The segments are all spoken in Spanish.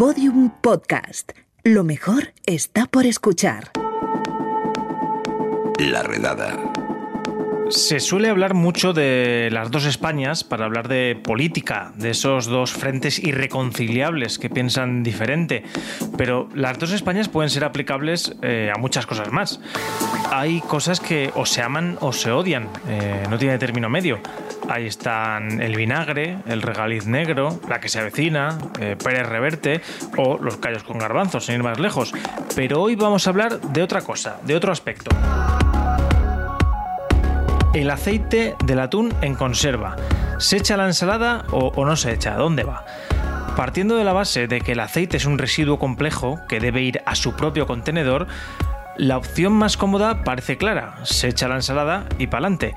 Podium Podcast. Lo mejor está por escuchar. La redada. Se suele hablar mucho de las dos Españas para hablar de política, de esos dos frentes irreconciliables que piensan diferente, pero las dos Españas pueden ser aplicables eh, a muchas cosas más. Hay cosas que o se aman o se odian, eh, no tiene término medio. Ahí están el vinagre, el regaliz negro, la que se avecina, eh, Pérez Reverte o los callos con garbanzos, sin ir más lejos. Pero hoy vamos a hablar de otra cosa, de otro aspecto. El aceite del atún en conserva. ¿Se echa a la ensalada o, o no se echa? ¿Dónde va? Partiendo de la base de que el aceite es un residuo complejo que debe ir a su propio contenedor, la opción más cómoda parece clara, se echa la ensalada y pa'lante.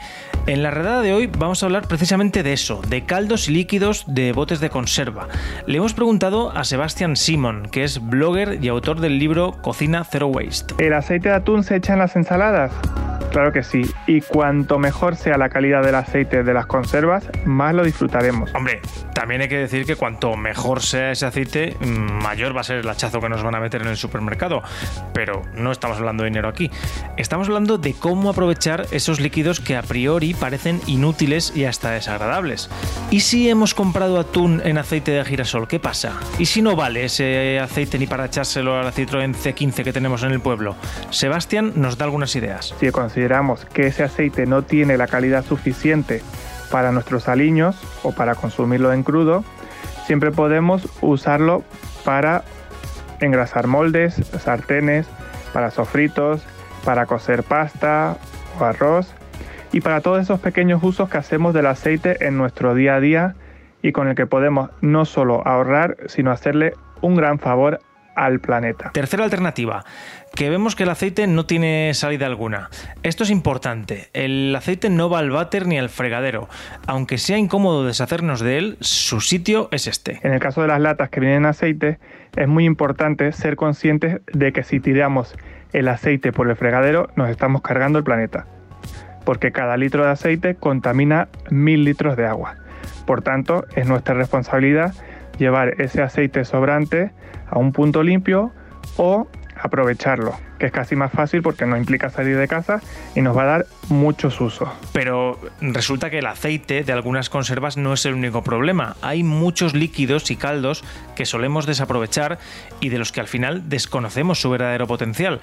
En la redada de hoy vamos a hablar precisamente de eso, de caldos y líquidos de botes de conserva. Le hemos preguntado a Sebastián Simon, que es blogger y autor del libro Cocina Zero Waste. ¿El aceite de atún se echa en las ensaladas? Claro que sí, y cuanto mejor sea la calidad del aceite de las conservas, más lo disfrutaremos. Hombre, también hay que decir que cuanto mejor sea ese aceite, mayor va a ser el hachazo que nos van a meter en el supermercado. Pero no estamos hablando de dinero aquí. Estamos hablando de cómo aprovechar esos líquidos que a priori parecen inútiles y hasta desagradables. ¿Y si hemos comprado atún en aceite de girasol? ¿Qué pasa? ¿Y si no vale ese aceite ni para echárselo a la Citroën C15 que tenemos en el pueblo? Sebastián nos da algunas ideas. Si que ese aceite no tiene la calidad suficiente para nuestros aliños o para consumirlo en crudo, siempre podemos usarlo para engrasar moldes, sartenes, para sofritos, para cocer pasta o arroz y para todos esos pequeños usos que hacemos del aceite en nuestro día a día y con el que podemos no solo ahorrar, sino hacerle un gran favor al planeta. Tercera alternativa, que vemos que el aceite no tiene salida alguna. Esto es importante, el aceite no va al váter ni al fregadero. Aunque sea incómodo deshacernos de él, su sitio es este. En el caso de las latas que vienen en aceite, es muy importante ser conscientes de que si tiramos el aceite por el fregadero, nos estamos cargando el planeta. Porque cada litro de aceite contamina mil litros de agua. Por tanto, es nuestra responsabilidad llevar ese aceite sobrante a un punto limpio o aprovecharlo, que es casi más fácil porque no implica salir de casa y nos va a dar muchos usos. Pero resulta que el aceite de algunas conservas no es el único problema. Hay muchos líquidos y caldos que solemos desaprovechar y de los que al final desconocemos su verdadero potencial.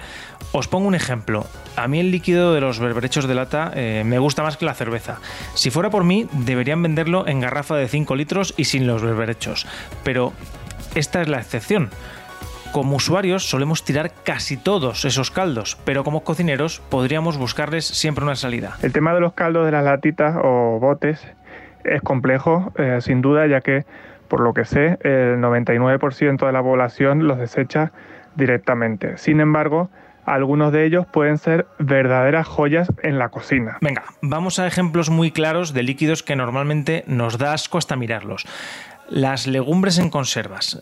Os pongo un ejemplo. A mí el líquido de los berberechos de lata eh, me gusta más que la cerveza. Si fuera por mí, deberían venderlo en garrafa de 5 litros y sin los berberechos. Pero esta es la excepción. Como usuarios solemos tirar casi todos esos caldos, pero como cocineros podríamos buscarles siempre una salida. El tema de los caldos de las latitas o botes es complejo, eh, sin duda, ya que, por lo que sé, el 99% de la población los desecha directamente. Sin embargo, algunos de ellos pueden ser verdaderas joyas en la cocina. Venga, vamos a ejemplos muy claros de líquidos que normalmente nos da asco hasta mirarlos. Las legumbres en conservas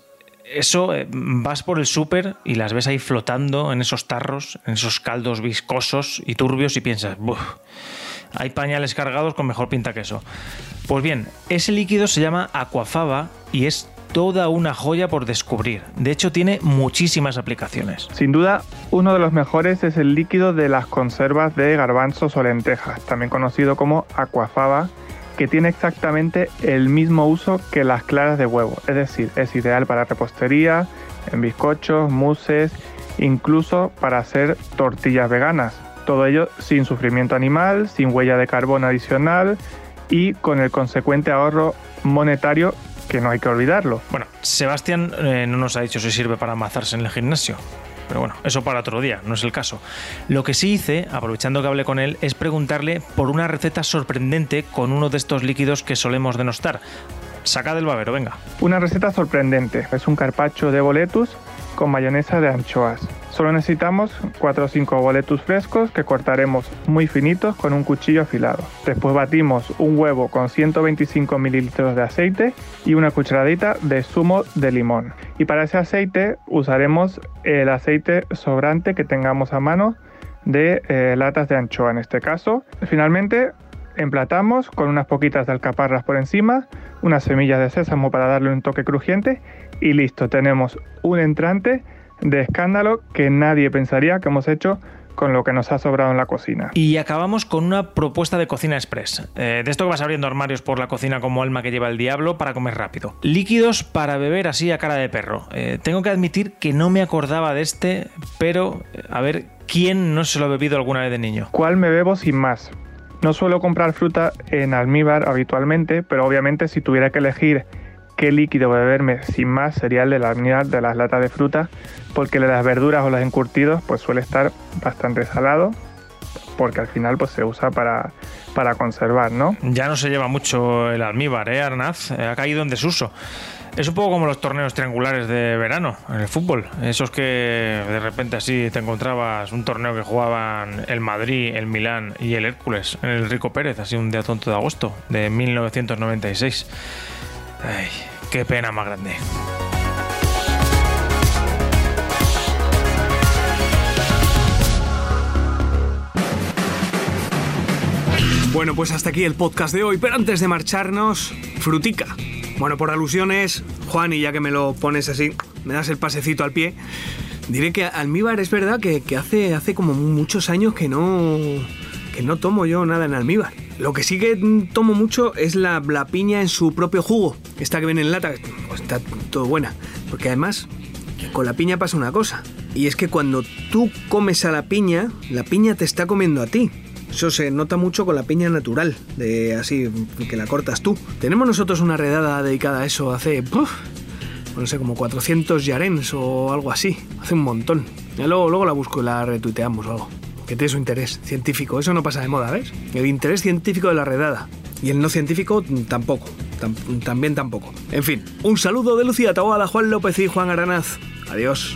eso eh, vas por el súper y las ves ahí flotando en esos tarros, en esos caldos viscosos y turbios y piensas, hay pañales cargados con mejor pinta que eso. Pues bien, ese líquido se llama aquafaba y es toda una joya por descubrir. De hecho, tiene muchísimas aplicaciones. Sin duda, uno de los mejores es el líquido de las conservas de garbanzos o lentejas, también conocido como aquafaba que tiene exactamente el mismo uso que las claras de huevo, es decir, es ideal para repostería, en bizcochos, muses, incluso para hacer tortillas veganas. Todo ello sin sufrimiento animal, sin huella de carbón adicional y con el consecuente ahorro monetario que no hay que olvidarlo. Bueno, Sebastián eh, no nos ha dicho si sirve para amazarse en el gimnasio. Pero bueno, eso para otro día, no es el caso. Lo que sí hice, aprovechando que hablé con él, es preguntarle por una receta sorprendente con uno de estos líquidos que solemos denostar. Saca del babero, venga. Una receta sorprendente. Es un carpacho de boletus con mayonesa de anchoas. Solo necesitamos 4 o 5 boletus frescos que cortaremos muy finitos con un cuchillo afilado. Después batimos un huevo con 125 mililitros de aceite y una cucharadita de zumo de limón. Y para ese aceite usaremos el aceite sobrante que tengamos a mano de eh, latas de anchoa en este caso. Finalmente emplatamos con unas poquitas de alcaparras por encima, unas semillas de sésamo para darle un toque crujiente y listo, tenemos un entrante de escándalo que nadie pensaría que hemos hecho con lo que nos ha sobrado en la cocina. Y acabamos con una propuesta de cocina express. Eh, de esto que vas abriendo armarios por la cocina como alma que lleva el diablo para comer rápido. Líquidos para beber así a cara de perro. Eh, tengo que admitir que no me acordaba de este, pero eh, a ver, ¿quién no se lo ha bebido alguna vez de niño? ¿Cuál me bebo sin más? No suelo comprar fruta en almíbar habitualmente, pero obviamente si tuviera que elegir qué líquido beberme sin más sería el de la de las latas de fruta, porque el de las verduras o los encurtidos pues suele estar bastante salado, porque al final pues se usa para, para conservar, ¿no? Ya no se lleva mucho el almíbar, ¿eh, Arnaz? Eh, ha caído en desuso. Es un poco como los torneos triangulares de verano en el fútbol. Esos que de repente así te encontrabas un torneo que jugaban el Madrid, el Milán y el Hércules en el Rico Pérez, así un día tonto de agosto de 1996. Ay, qué pena más grande. Bueno, pues hasta aquí el podcast de hoy, pero antes de marcharnos, frutica. Bueno, por alusiones, Juan, y ya que me lo pones así, me das el pasecito al pie, diré que almíbar es verdad que, hace, hace como muchos años que no, que no tomo yo nada en almíbar. Lo que sí que tomo mucho es la, la piña en su propio jugo. Esta que viene en lata, pues está todo buena. Porque además, con la piña pasa una cosa. Y es que cuando tú comes a la piña, la piña te está comiendo a ti. Eso se nota mucho con la piña natural, de así que la cortas tú. Tenemos nosotros una redada dedicada a eso hace, no sé, como 400 yarens o algo así. Hace un montón. luego, luego la busco y la retuiteamos o algo que tiene su interés científico. Eso no pasa de moda, ¿ves? El interés científico de la redada. Y el no científico tampoco. también tampoco. En fin, un saludo de Lucía Taboada, Juan López y Juan Aranaz. Adiós.